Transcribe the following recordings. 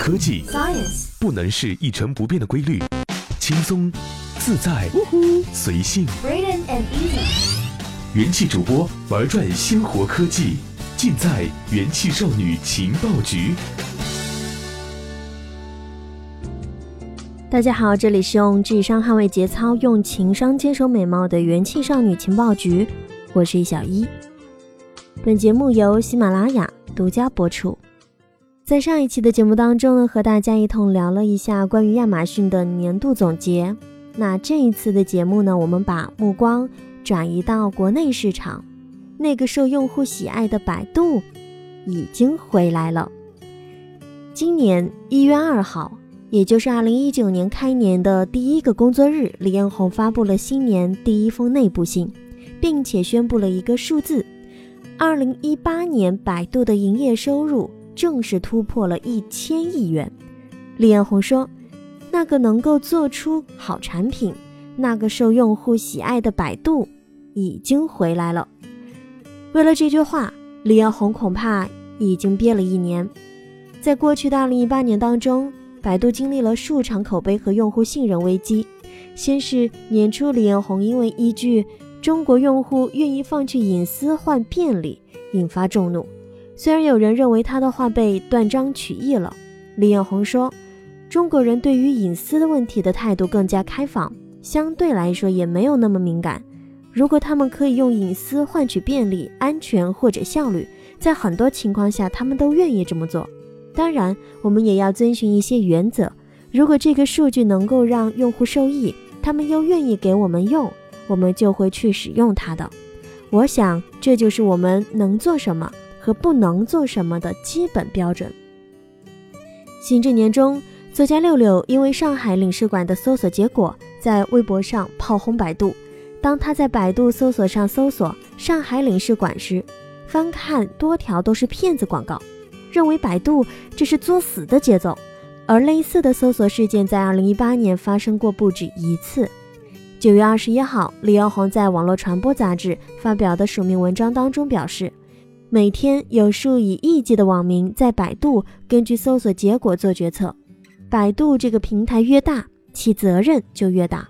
科技 Science 不能是一成不变的规律，轻松、自在、随性。And Easy 元气主播玩转鲜活科技，尽在元气少女情报局。大家好，这里是用智商捍卫节操，用情商坚守美貌的元气少女情报局，我是小一。本节目由喜马拉雅独家播出。在上一期的节目当中呢，和大家一同聊了一下关于亚马逊的年度总结。那这一次的节目呢，我们把目光转移到国内市场，那个受用户喜爱的百度已经回来了。今年一月二号。也就是二零一九年开年的第一个工作日，李彦宏发布了新年第一封内部信，并且宣布了一个数字：二零一八年百度的营业收入正式突破了一千亿元。李彦宏说：“那个能够做出好产品、那个受用户喜爱的百度已经回来了。”为了这句话，李彦宏恐怕已经憋了一年。在过去的二零一八年当中，百度经历了数场口碑和用户信任危机。先是年初，李彦宏因为一句“中国用户愿意放弃隐私换便利”引发众怒。虽然有人认为他的话被断章取义了，李彦宏说：“中国人对于隐私的问题的态度更加开放，相对来说也没有那么敏感。如果他们可以用隐私换取便利、安全或者效率，在很多情况下他们都愿意这么做。”当然，我们也要遵循一些原则。如果这个数据能够让用户受益，他们又愿意给我们用，我们就会去使用它的。我想，这就是我们能做什么和不能做什么的基本标准。新这年中，作家六六因为上海领事馆的搜索结果，在微博上炮轰百度。当他在百度搜索上搜索“上海领事馆”时，翻看多条都是骗子广告。认为百度这是作死的节奏，而类似的搜索事件在二零一八年发生过不止一次。九月二十一号，李彦宏在网络传播杂志发表的署名文章当中表示，每天有数以亿计的网民在百度根据搜索结果做决策。百度这个平台越大，其责任就越大，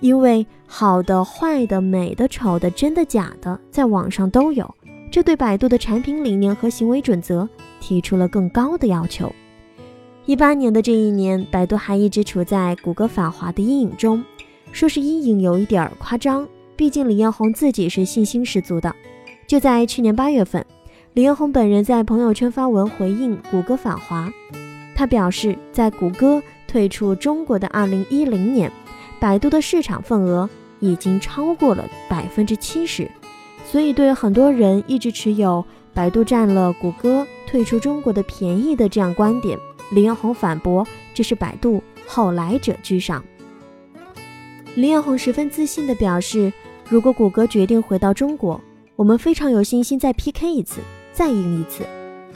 因为好的、坏的、美的、丑的、真的、假的，在网上都有。这对百度的产品理念和行为准则提出了更高的要求。一八年的这一年，百度还一直处在谷歌反华的阴影中，说是阴影有一点夸张，毕竟李彦宏自己是信心十足的。就在去年八月份，李彦宏本人在朋友圈发文回应谷歌反华，他表示，在谷歌退出中国的二零一零年，百度的市场份额已经超过了百分之七十。所以，对很多人一直持有百度占了谷歌退出中国的便宜的这样观点，李彦宏反驳这是百度后来者居上。李彦宏十分自信地表示，如果谷歌决定回到中国，我们非常有信心再 PK 一次，再赢一次。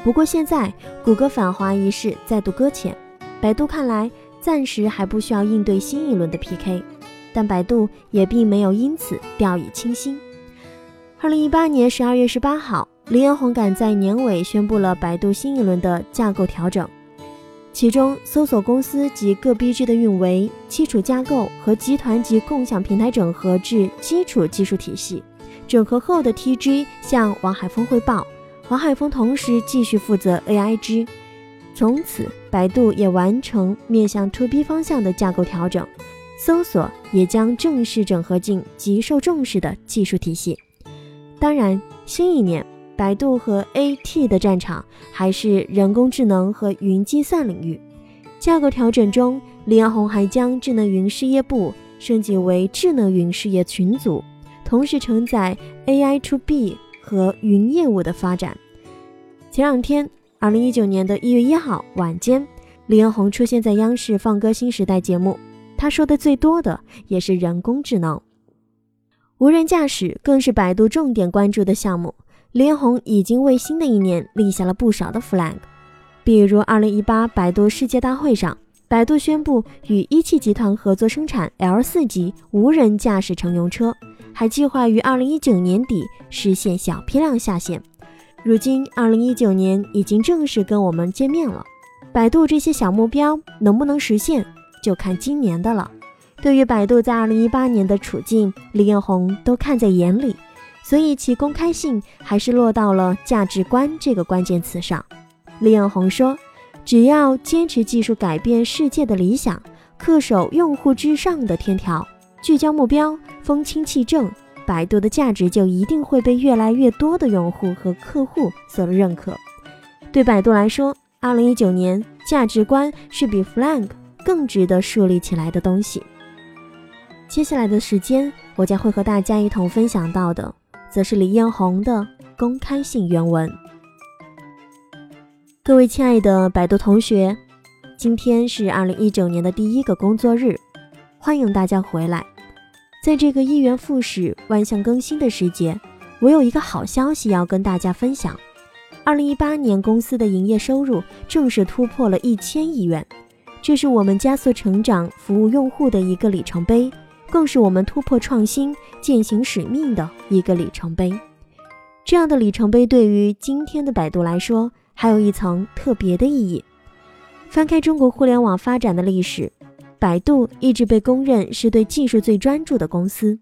不过现在谷歌反华一事再度搁浅，百度看来暂时还不需要应对新一轮的 PK，但百度也并没有因此掉以轻心。二零一八年十二月十八号，李彦宏赶在年尾宣布了百度新一轮的架构调整，其中搜索公司及各 BG 的运维、基础架构和集团级共享平台整合至基础技术体系。整合后的 TG 向王海峰汇报，黄海峰同时继续负责 AIG。从此，百度也完成面向 To B 方向的架构调整，搜索也将正式整合进极受重视的技术体系。当然，新一年百度和 AT 的战场还是人工智能和云计算领域。架构调整中，李彦宏还将智能云事业部升级为智能云事业群组，同时承载 AI to B 和云业务的发展。前两天，二零一九年的一月一号晚间，李彦宏出现在央视《放歌新时代》节目，他说的最多的也是人工智能。无人驾驶更是百度重点关注的项目。李彦宏已经为新的一年立下了不少的 flag，比如2018百度世界大会上，百度宣布与一汽集团合作生产 L4 级无人驾驶乘用车，还计划于2019年底实现小批量下线。如今2019年已经正式跟我们见面了，百度这些小目标能不能实现，就看今年的了。对于百度在二零一八年的处境，李彦宏都看在眼里，所以其公开性还是落到了价值观这个关键词上。李彦宏说：“只要坚持技术改变世界的理想，恪守用户至上的天条，聚焦目标，风清气正，百度的价值就一定会被越来越多的用户和客户所认可。”对百度来说，二零一九年价值观是比 flag 更值得树立起来的东西。接下来的时间，我将会和大家一同分享到的，则是李彦宏的公开性原文。各位亲爱的百度同学，今天是二零一九年的第一个工作日，欢迎大家回来。在这个一元复始、万象更新的时节，我有一个好消息要跟大家分享：二零一八年公司的营业收入正式突破了一千亿元，这是我们加速成长、服务用户的一个里程碑。更是我们突破创新、践行使命的一个里程碑。这样的里程碑对于今天的百度来说，还有一层特别的意义。翻开中国互联网发展的历史，百度一直被公认是对技术最专注的公司。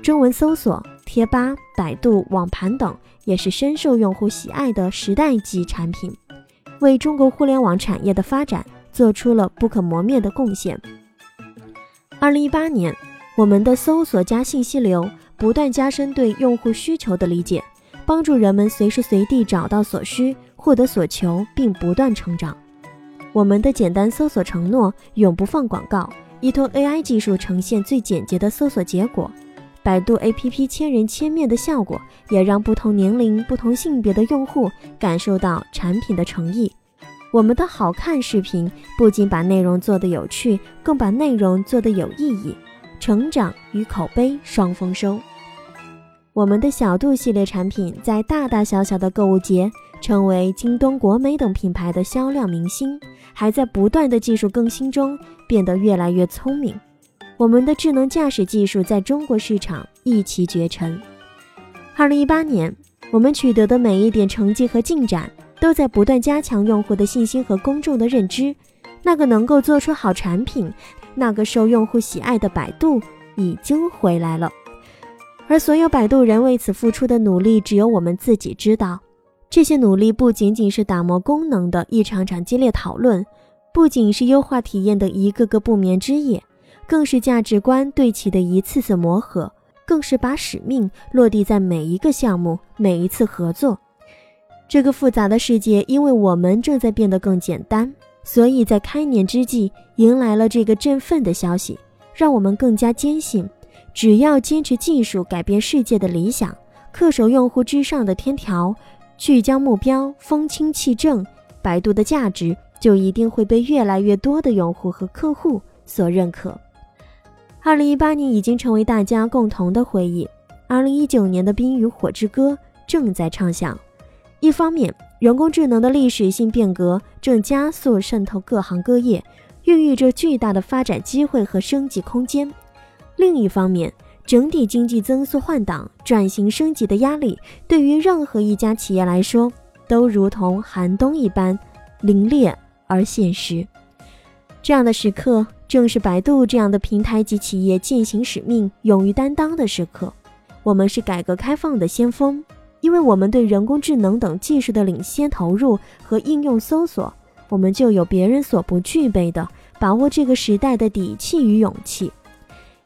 中文搜索、贴吧、百度网盘等也是深受用户喜爱的时代级产品，为中国互联网产业的发展做出了不可磨灭的贡献。二零一八年，我们的搜索加信息流不断加深对用户需求的理解，帮助人们随时随地找到所需、获得所求，并不断成长。我们的简单搜索承诺永不放广告，依托 AI 技术呈现最简洁的搜索结果。百度 APP 千人千面的效果，也让不同年龄、不同性别的用户感受到产品的诚意。我们的好看视频不仅把内容做得有趣，更把内容做得有意义，成长与口碑双丰收。我们的小度系列产品在大大小小的购物节成为京东、国美等品牌的销量明星，还在不断的技术更新中变得越来越聪明。我们的智能驾驶技术在中国市场一骑绝尘。二零一八年，我们取得的每一点成绩和进展。都在不断加强用户的信心和公众的认知。那个能够做出好产品、那个受用户喜爱的百度已经回来了。而所有百度人为此付出的努力，只有我们自己知道。这些努力不仅仅是打磨功能的一场场激烈讨论，不仅是优化体验的一个个不眠之夜，更是价值观对齐的一次次磨合，更是把使命落地在每一个项目、每一次合作。这个复杂的世界，因为我们正在变得更简单，所以在开年之际迎来了这个振奋的消息，让我们更加坚信，只要坚持技术改变世界的理想，恪守用户至上的天条，聚焦目标，风清气正，百度的价值就一定会被越来越多的用户和客户所认可。二零一八年已经成为大家共同的回忆，二零一九年的《冰与火之歌》正在唱响。一方面，人工智能的历史性变革正加速渗透各行各业，孕育着巨大的发展机会和升级空间；另一方面，整体经济增速换挡、转型升级的压力，对于任何一家企业来说，都如同寒冬一般凛冽而现实。这样的时刻，正是百度这样的平台级企业践行使命、勇于担当的时刻。我们是改革开放的先锋。因为我们对人工智能等技术的领先投入和应用搜索，我们就有别人所不具备的把握这个时代的底气与勇气。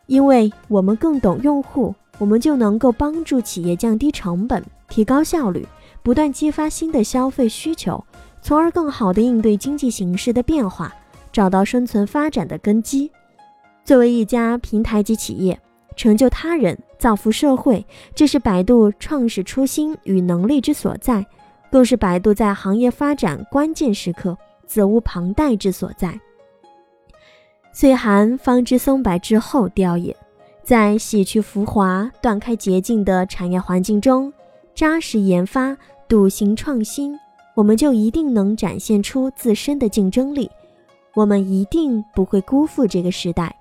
因为我们更懂用户，我们就能够帮助企业降低成本、提高效率，不断激发新的消费需求，从而更好地应对经济形势的变化，找到生存发展的根基。作为一家平台级企业。成就他人，造福社会，这是百度创始初心与能力之所在，更是百度在行业发展关键时刻责无旁贷之所在。岁寒方知松柏之后凋也，在洗去浮华、断开捷径的产业环境中，扎实研发、笃行创新，我们就一定能展现出自身的竞争力，我们一定不会辜负这个时代。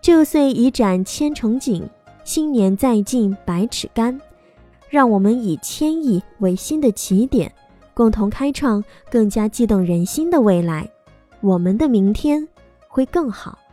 这岁已展千重锦，新年再进百尺竿。让我们以千亿为新的起点，共同开创更加激动人心的未来，我们的明天会更好。